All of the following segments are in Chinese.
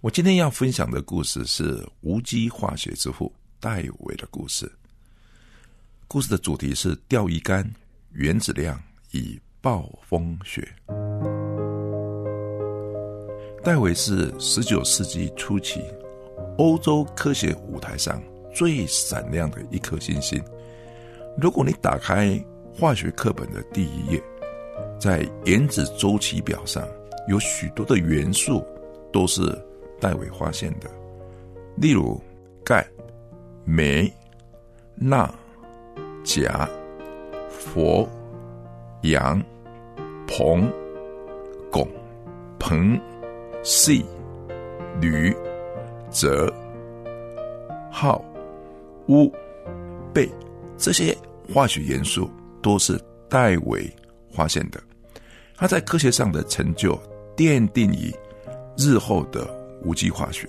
我今天要分享的故事是无机化学之父戴维的故事。故事的主题是钓鱼竿、原子量与暴风雪。戴维是十九世纪初期欧洲科学舞台上最闪亮的一颗星星。如果你打开化学课本的第一页，在原子周期表上有许多的元素都是。戴维发现的，例如钙、镁、钠、钾、氟、氧、硼、汞、硼、硒、铝、锗、锆、钨、钡，这些化学元素都是戴维发现的。他在科学上的成就奠定于日后的。无机化学、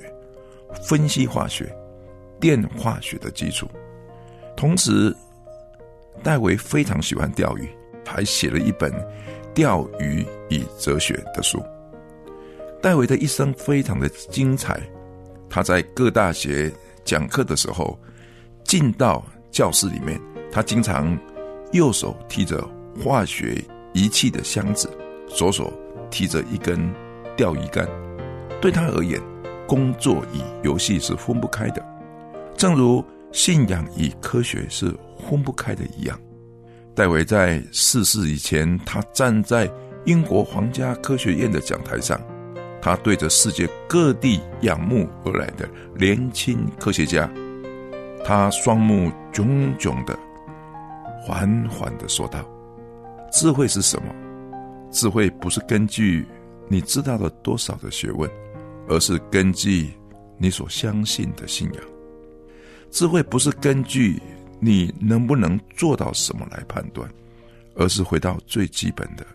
分析化学、电化学的基础。同时，戴维非常喜欢钓鱼，还写了一本《钓鱼与哲学》的书。戴维的一生非常的精彩。他在各大学讲课的时候，进到教室里面，他经常右手提着化学仪器的箱子，左手提着一根钓鱼竿。对他而言，工作与游戏是分不开的，正如信仰与科学是分不开的一样。戴维在逝世以前，他站在英国皇家科学院的讲台上，他对着世界各地仰慕而来的年轻科学家，他双目炯炯的，缓缓的说道：“智慧是什么？智慧不是根据你知道了多少的学问。”而是根据你所相信的信仰，智慧不是根据你能不能做到什么来判断，而是回到最基本的，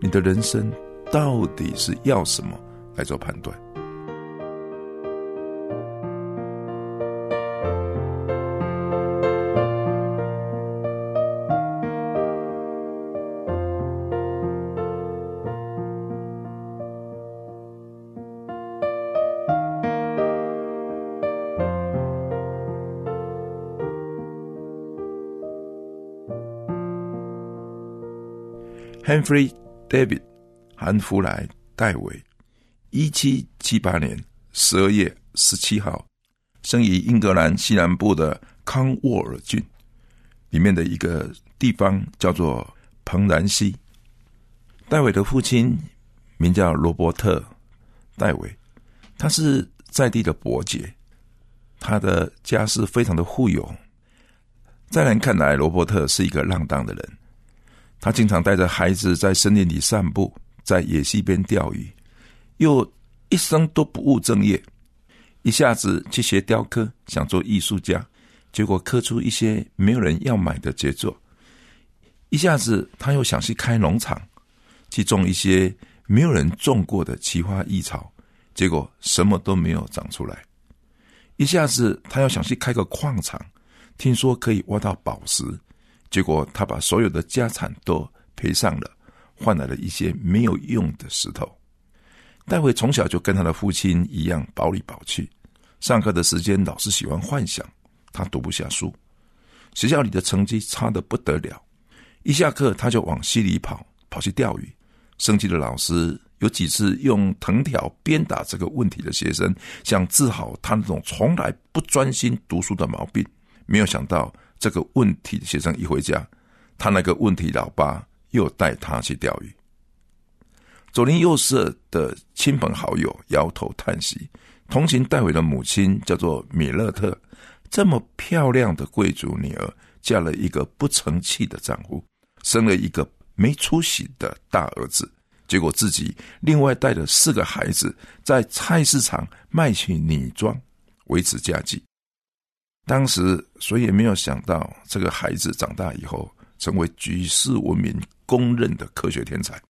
你的人生到底是要什么来做判断。Henry David 韩弗莱戴维，一七七八年十二月十七号，生于英格兰西南部的康沃尔郡，里面的一个地方叫做彭兰西。戴维的父亲名叫罗伯特戴维，他是在地的伯爵，他的家世非常的富有。在人看来，罗伯特是一个浪荡的人。他经常带着孩子在森林里散步，在野溪边钓鱼，又一生都不务正业。一下子去学雕刻，想做艺术家，结果刻出一些没有人要买的杰作。一下子他又想去开农场，去种一些没有人种过的奇花异草，结果什么都没有长出来。一下子他又想去开个矿场，听说可以挖到宝石。结果，他把所有的家产都赔上了，换来了一些没有用的石头。戴维从小就跟他的父亲一样宝里宝气，上课的时间老是喜欢幻想，他读不下书，学校里的成绩差的不得了。一下课他就往溪里跑，跑去钓鱼。生气的老师有几次用藤条鞭打这个问题的学生，想治好他那种从来不专心读书的毛病。没有想到。这个问题的学生一回家，他那个问题老爸又带他去钓鱼。左邻右舍的亲朋好友摇头叹息，同情戴维的母亲叫做米勒特，这么漂亮的贵族女儿，嫁了一个不成器的丈夫，生了一个没出息的大儿子，结果自己另外带了四个孩子在菜市场卖起女装，维持家计。当时谁也没有想到，这个孩子长大以后成为举世闻名、公认的科学天才，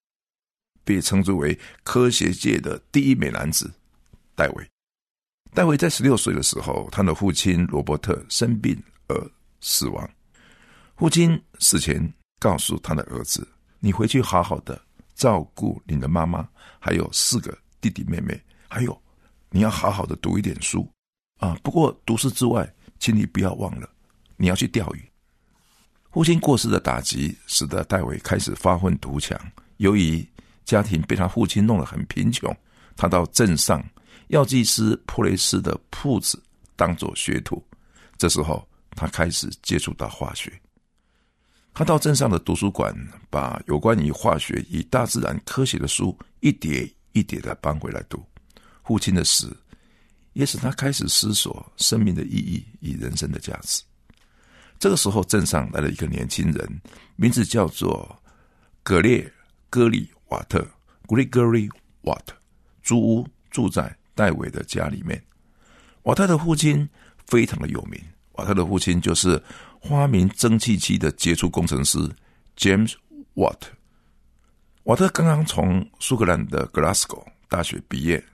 被称之为科学界的第一美男子戴维。戴维在十六岁的时候，他的父亲罗伯特生病而死亡。父亲死前告诉他的儿子：“你回去好好的照顾你的妈妈，还有四个弟弟妹妹，还有你要好好的读一点书啊！不过读书之外，请你不要忘了，你要去钓鱼。”父亲过世的打击使得戴维开始发愤图强。由于家庭被他父亲弄得很贫穷，他到镇上。药剂师普雷斯的铺子当做学徒，这时候他开始接触到化学。他到镇上的图书馆，把有关于化学与大自然科学的书一叠一叠的搬回来读。父亲的死也使他开始思索生命的意义与人生的价值。这个时候，镇上来了一个年轻人，名字叫做格列戈里瓦特 （Gregory Watt），租屋住在。戴维的家里面，瓦特的父亲非常的有名。瓦特的父亲就是发明蒸汽机的杰出工程师 James Watt。瓦特刚刚从苏格兰的 Glasgow 大学毕业，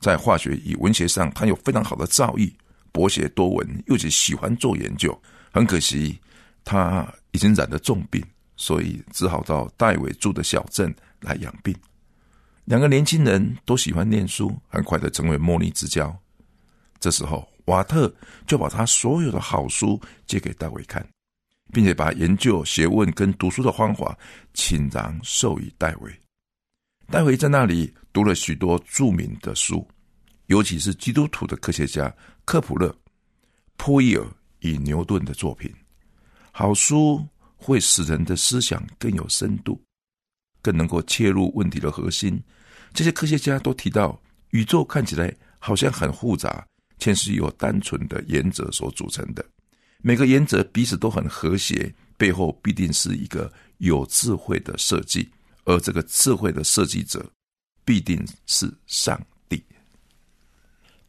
在化学与文学上，他有非常好的造诣，博学多闻，又是喜欢做研究。很可惜，他已经染了重病，所以只好到戴维住的小镇来养病。两个年轻人都喜欢念书，很快的成为莫逆之交。这时候，瓦特就把他所有的好书借给戴维看，并且把研究学问跟读书的方法倾囊授予戴维。戴维在那里读了许多著名的书，尤其是基督徒的科学家科普勒、普伊尔与牛顿的作品。好书会使人的思想更有深度。更能够切入问题的核心。这些科学家都提到，宇宙看起来好像很复杂，却是由单纯的原则所组成的。每个原则彼此都很和谐，背后必定是一个有智慧的设计，而这个智慧的设计者必定是上帝。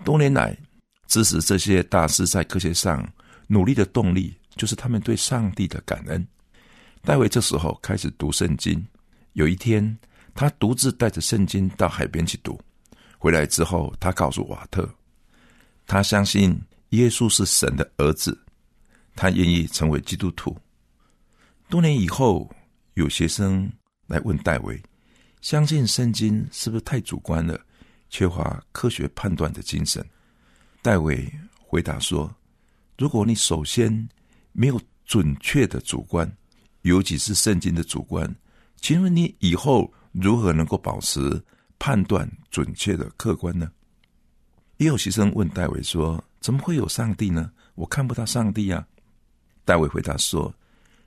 多年来，支持这些大师在科学上努力的动力，就是他们对上帝的感恩。戴维这时候开始读圣经。有一天，他独自带着圣经到海边去读。回来之后，他告诉瓦特，他相信耶稣是神的儿子，他愿意成为基督徒。多年以后，有学生来问戴维：“相信圣经是不是太主观了，缺乏科学判断的精神？”戴维回答说：“如果你首先没有准确的主观，尤其是圣经的主观。”请问你以后如何能够保持判断准确的客观呢？也有学生问戴维说：“怎么会有上帝呢？我看不到上帝呀。”戴维回答说：“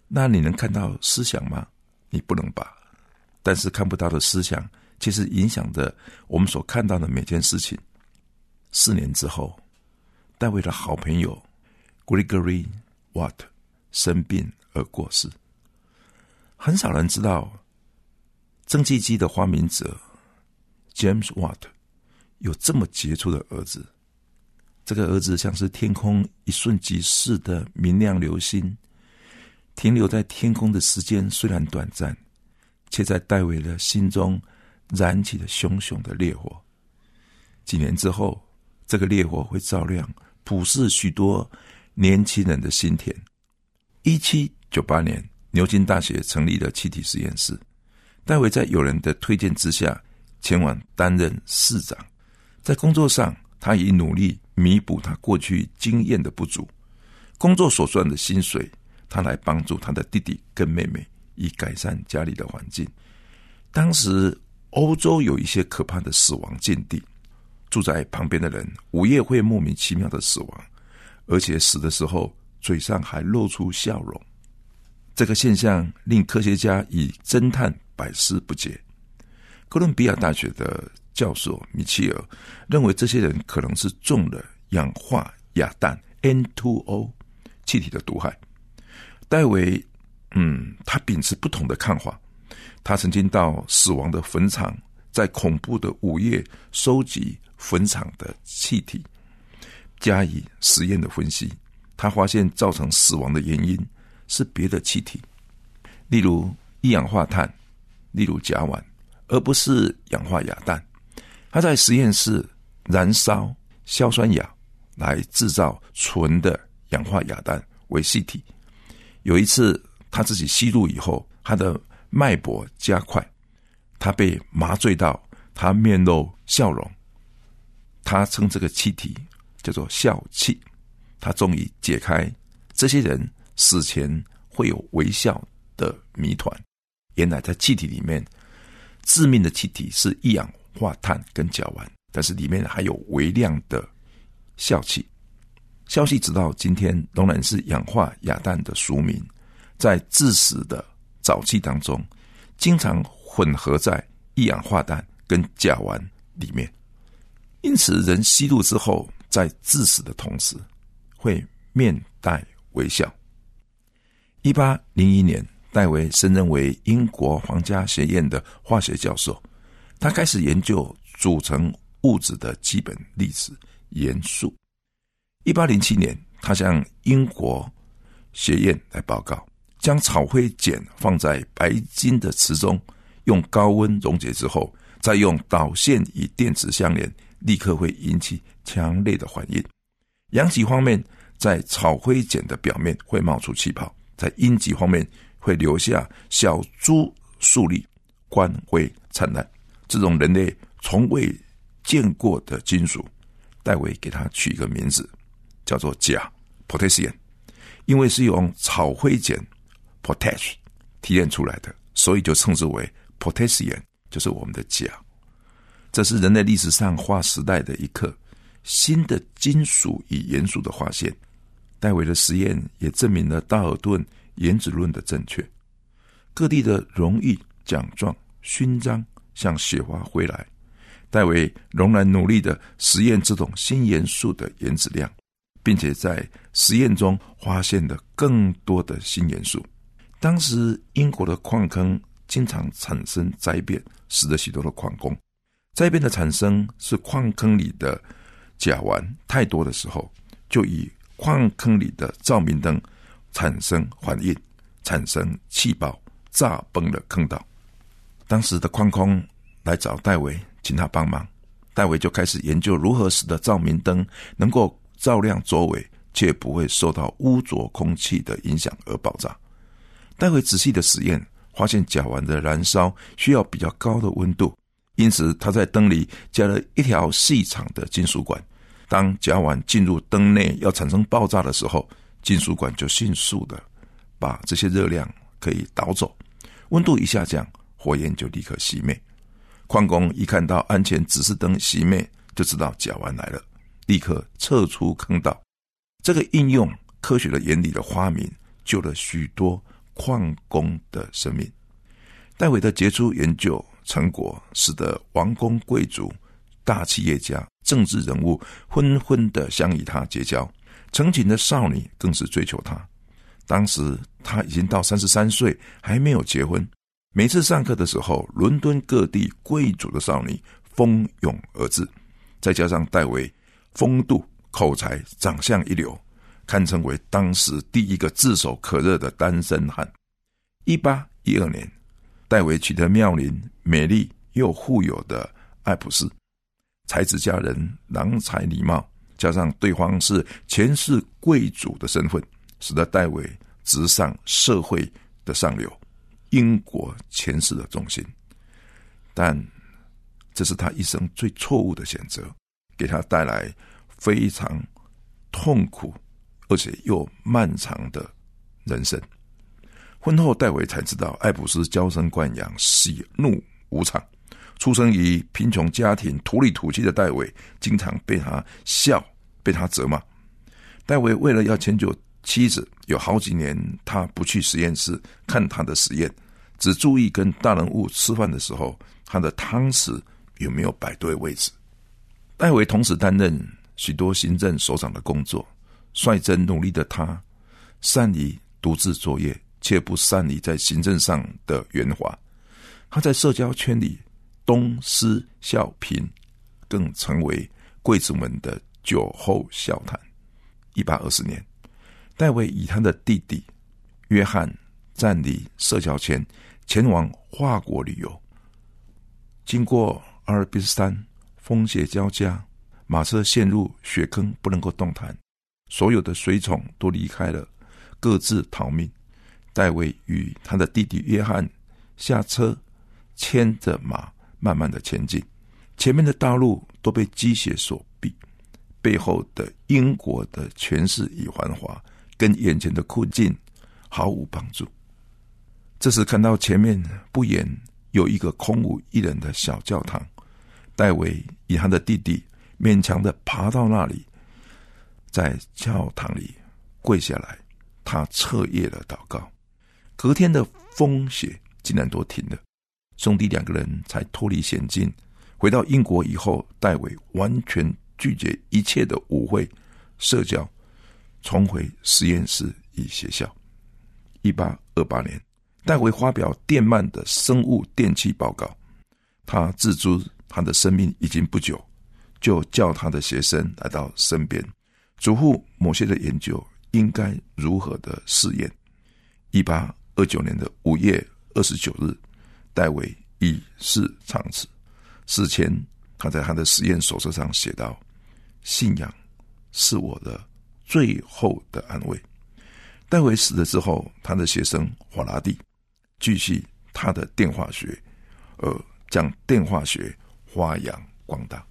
那你能看到思想吗？你不能吧。但是看不到的思想，其实影响着我们所看到的每件事情。”四年之后，戴维的好朋友 Gregory Watt 生病而过世。很少人知道。蒸汽机的发明者 James Watt 有这么杰出的儿子，这个儿子像是天空一瞬即逝的明亮流星，停留在天空的时间虽然短暂，却在戴维的心中燃起了熊熊的烈火。几年之后，这个烈火会照亮普世许多年轻人的心田。一七九八年，牛津大学成立了气体实验室。戴维在友人的推荐之下，前往担任市长。在工作上，他以努力弥补他过去经验的不足。工作所赚的薪水，他来帮助他的弟弟跟妹妹，以改善家里的环境。当时，欧洲有一些可怕的死亡境地，住在旁边的人午夜会莫名其妙的死亡，而且死的时候嘴上还露出笑容。这个现象令科学家以侦探。百思不解。哥伦比亚大学的教授米切尔认为，这些人可能是中了氧化亚氮 （N2O） 气体的毒害。戴维，嗯，他秉持不同的看法。他曾经到死亡的坟场，在恐怖的午夜收集坟场的气体，加以实验的分析。他发现造成死亡的原因是别的气体，例如一氧化碳，例如甲烷，而不是氧化亚氮。他在实验室燃烧硝酸亚来制造纯的氧化亚氮为气体。有一次他自己吸入以后，他的脉搏加快，他被麻醉到，他面露笑容。他称这个气体叫做笑气。他终于解开这些人死前会有微笑的谜团。原来在气体里面，致命的气体是一氧化碳跟甲烷，但是里面还有微量的笑气。笑气直到今天仍然是氧化亚氮的俗名，在致死的。沼气当中，经常混合在一氧化氮跟甲烷里面，因此人吸入之后，在致死的同时，会面带微笑。一八零一年，戴维升任为英国皇家学院的化学教授，他开始研究组成物质的基本粒子元素。一八零七年，他向英国学院来报告。将草灰碱放在白金的池中，用高温溶解之后，再用导线与电池相连，立刻会引起强烈的反应。阳极方面，在草灰碱的表面会冒出气泡；在阴极方面，会留下小珠数粒，光辉灿烂。这种人类从未见过的金属，戴维给它取一个名字，叫做钾 （potassium），因为是用草灰碱。Potash 提炼出来的，所以就称之为 potassium，就是我们的钾。这是人类历史上划时代的一刻，新的金属与元素的发现。戴维的实验也证明了道尔顿原子论的正确。各地的荣誉奖状、勋章像雪花飞来。戴维仍然努力的实验这种新元素的原子量，并且在实验中发现了更多的新元素。当时英国的矿坑经常产生灾变，死了许多的矿工。灾变的产生是矿坑里的甲烷太多的时候，就以矿坑里的照明灯产生反应，产生气爆，炸崩了坑道。当时的矿工来找戴维，请他帮忙。戴维就开始研究如何使得照明灯能够照亮周围，却不会受到污浊空气的影响而爆炸。待会仔细的实验，发现甲烷的燃烧需要比较高的温度，因此他在灯里加了一条细长的金属管。当甲烷进入灯内要产生爆炸的时候，金属管就迅速的把这些热量可以导走。温度一下降，火焰就立刻熄灭。矿工一看到安全指示灯熄灭，就知道甲烷来了，立刻撤出坑道。这个应用科学的原理的发明，救了许多。矿工的生命，戴维的杰出研究成果，使得王公贵族、大企业家、政治人物纷纷的想与他结交，成群的少女更是追求他。当时他已经到三十三岁，还没有结婚。每次上课的时候，伦敦各地贵族的少女蜂拥而至，再加上戴维风度、口才、长相一流。堪称为当时第一个炙手可热的单身汉。一八一二年，戴维娶得妙龄、美丽又富有的艾普斯，才子佳人，郎才女貌，加上对方是前世贵族的身份，使得戴维直上社会的上流，英国前世的中心。但这是他一生最错误的选择，给他带来非常痛苦。而且又漫长的人生。婚后，戴维才知道艾普斯娇生惯养，喜怒无常。出生于贫穷家庭、土里土气的戴维，经常被他笑，被他责骂。戴维为了要迁就妻子，有好几年他不去实验室看他的实验，只注意跟大人物吃饭的时候，他的汤匙有没有摆对位置。戴维同时担任许多行政首长的工作。率真努力的他，善于独自作业，却不善于在行政上的圆滑。他在社交圈里东施效颦，更成为贵族们的酒后笑谈。一八二四年，戴维以他的弟弟约翰暂离社交圈，前往法国旅游。经过阿尔卑斯山，风雪交加，马车陷入雪坑，不能够动弹。所有的随从都离开了，各自逃命。戴维与他的弟弟约翰下车，牵着马，慢慢的前进。前面的道路都被积雪所蔽。背后的英国的权势与繁华，跟眼前的困境毫无帮助。这时看到前面不远有一个空无一人的小教堂，戴维与他的弟弟勉强的爬到那里，在教堂里跪下来，他彻夜的祷告。隔天的风雪竟然都停了，兄弟两个人才脱离险境。回到英国以后，戴维完全。拒绝一切的舞会、社交，重回实验室与学校。一八二八年，戴维发表电鳗的生物电气报告。他自知他的生命已经不久，就叫他的学生来到身边，嘱咐某些的研究应该如何的试验。一八二九年的五月二十九日，戴维已逝长辞。死前，他在他的实验手册上写道。信仰是我的最后的安慰。戴维死了之后，他的学生华拉第继续他的电化学，而将电化学发扬光大。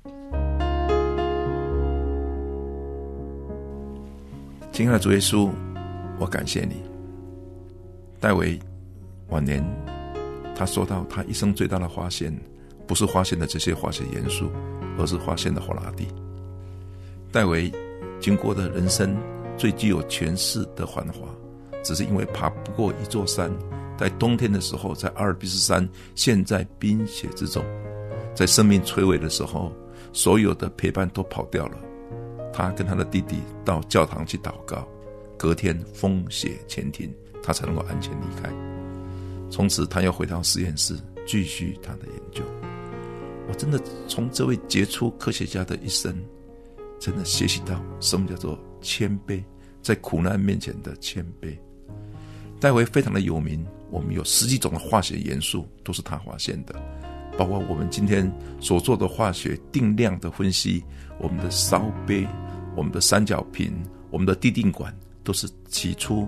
亲爱的主耶稣，我感谢你。戴维晚年，他说到他一生最大的发现，不是发现的这些化学元素，而是发现的华拉第。戴维经过的人生最具有权势的繁华，只是因为爬不过一座山。在冬天的时候，在阿尔卑斯山陷在冰雪之中，在生命垂危的时候，所有的陪伴都跑掉了。他跟他的弟弟到教堂去祷告，隔天风雪前停，他才能够安全离开。从此，他又回到实验室继续他的研究。我真的从这位杰出科学家的一生。真的学习到什么叫做谦卑，在苦难面前的谦卑。戴维非常的有名，我们有十几种的化学元素都是他发现的，包括我们今天所做的化学定量的分析，我们的烧杯、我们的三角瓶、我们的地定管，都是起初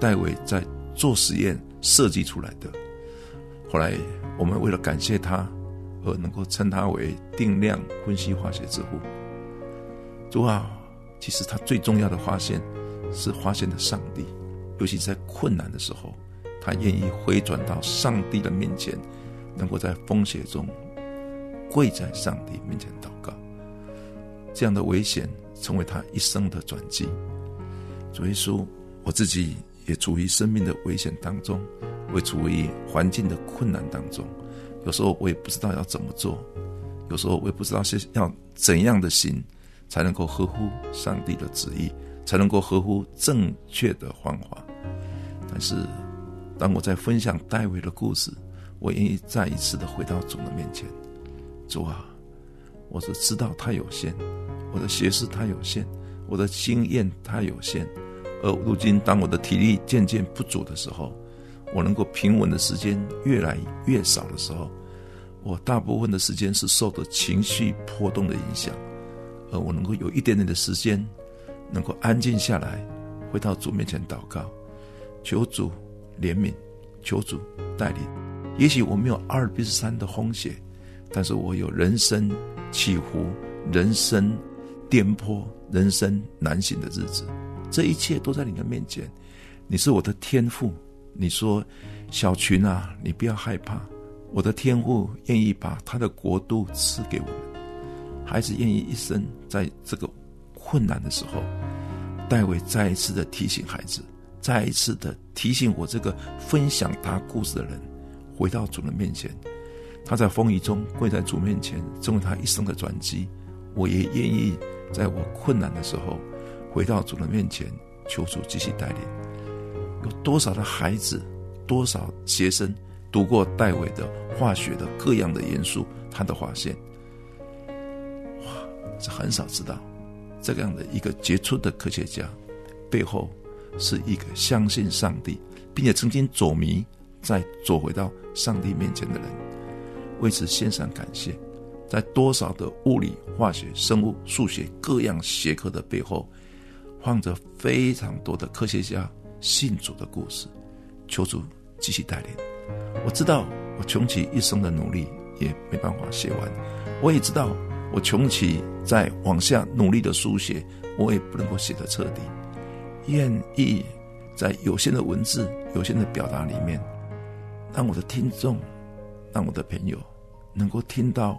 戴维在做实验设计出来的。后来我们为了感谢他，而能够称他为定量分析化学之父。主啊，其实他最重要的发现是发现了上帝，尤其在困难的时候，他愿意回转到上帝的面前，能够在风雪中跪在上帝面前祷告。这样的危险成为他一生的转机。主耶稣，我自己也处于生命的危险当中，会处于环境的困难当中。有时候我也不知道要怎么做，有时候我也不知道是要怎样的心。才能够合乎上帝的旨意，才能够合乎正确的方法。但是，当我在分享戴维的故事，我愿意再一次的回到主的面前。主啊，我是知道他有限，我的学识他有限，我的经验他有限。而如今，当我的体力渐渐不足的时候，我能够平稳的时间越来越少的时候，我大部分的时间是受着情绪波动的影响。而我能够有一点点的时间，能够安静下来，回到主面前祷告，求主怜悯，求主带领。也许我没有阿尔卑斯山的风雪，但是我有人生起伏、人生颠簸、人生难行的日子。这一切都在你的面前，你是我的天赋。你说，小群啊，你不要害怕，我的天赋愿意把他的国度赐给我们。孩子愿意一生在这个困难的时候，戴维再一次的提醒孩子，再一次的提醒我这个分享他故事的人，回到主人面前。他在风雨中跪在主面前，成为他一生的转机。我也愿意在我困难的时候，回到主的面前，求主继续带领。有多少的孩子，多少学生，读过戴维的化学的各样的元素，他的发现，哇，是很少知道这样的一个杰出的科学家背后是一个相信上帝，并且曾经走迷再走回到上帝面前的人，为此献上感谢。在多少的物理、化学、生物、数学各样学科的背后，放着非常多的科学家信主的故事。求主继续带领。我知道我穷其一生的努力也没办法写完，我也知道我穷其在往下努力的书写，我也不能够写得彻底。愿意在有限的文字、有限的表达里面，让我的听众、让我的朋友能够听到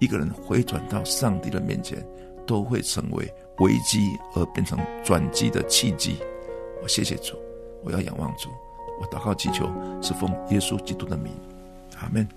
一个人回转到上帝的面前，都会成为危机而变成转机的契机。我谢谢主，我要仰望主。我祷告祈求，是奉耶稣基督的名，阿门。